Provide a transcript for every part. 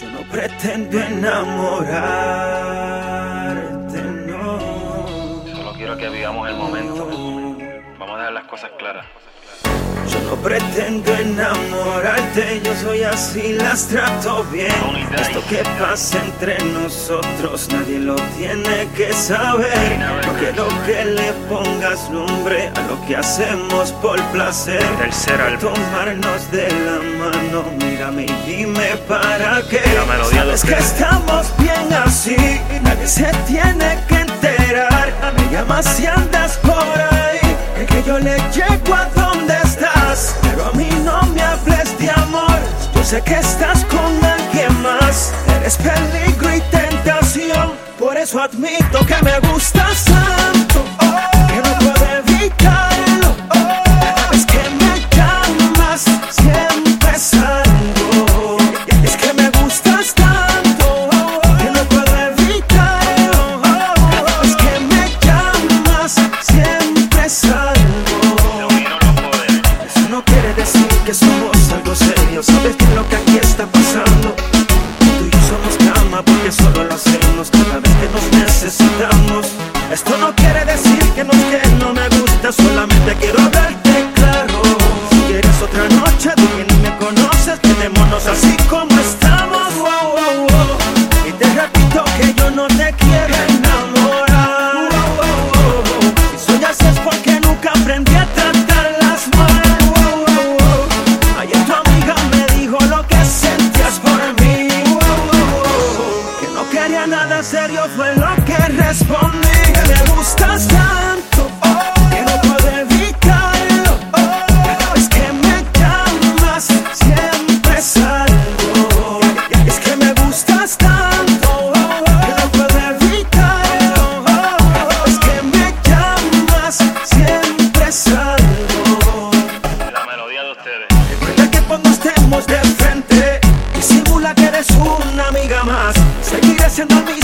Yo no pretendo enamorarte, no. Solo quiero que vivamos el momento. Vamos a dejar las cosas claras. Yo no pretendo enamorarte, yo soy así, las trato bien. Esto que pasa entre nosotros nadie lo tiene que saber. No quiero que le pongas nombre a lo que hacemos por placer. Tercer. Tomarnos de la mano, mírame y dime para qué. Sabes que estamos bien así, nadie se tiene que enterar. Me llamas si andas por ahí, es que yo le llego a donde estás. Pero a mí no me hables de amor, yo sé que estás con alguien más. Eres peligro y tentación, por eso admito que me gustas tanto. oh, que no puedo evitarlo. oh. Vez que me llamas, siempre salgo. Es que me gustas tanto que no puedo evitarlo. Es que me llamas, siempre salgo. Eso no quiere decir que somos. Sabes que lo que aquí está pasando. Tú y yo somos cama porque solo lo hacemos cada vez que nos necesitamos. Esto no quiere decir que no es que no me gusta, solamente quiero hablarte claro. Si quieres otra noche, tú que ni me conoces, quedémonos así como estamos. Serio fue lo que respondí. Que me gustas tanto, oh, que no puedo evitarlo. oh. Cada vez que me llamas, siempre salgo. Es que me gustas tanto, oh, que no puedo evitarlo. oh. Es que me llamas, siempre salgo. La melodía de ustedes. Recuerda que cuando estemos de frente, disimula que eres una amiga más. Seguiré siendo el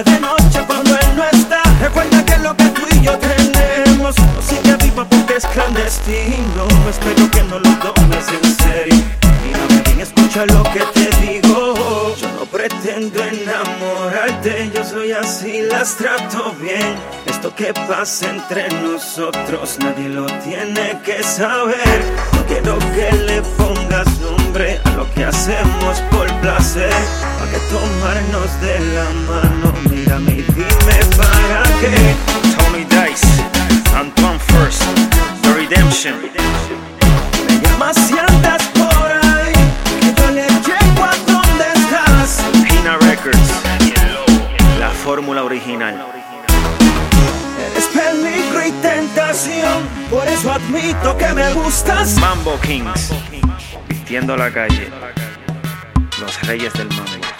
de noche cuando él no está. Recuerda que lo que tú y yo tenemos no sigue vivo porque es clandestino. Espero que no lo tomes en serio. Mírame bien, escucha lo que te digo. Yo no pretendo enamorarte, yo soy así, las trato bien. Esto que pasa entre nosotros nadie lo tiene que saber. No quiero que le pongas nombre a lo que hacemos por placer. Para que tomarnos de la mano, mírame y dime para qué. Tony Dice. Antoine First. The Redemption. Pina Records. La fórmula original. Eres peligro y tentación, por eso admito que me gustas. Mambo Kings. Vistiendo la calle. Los reyes del mambo.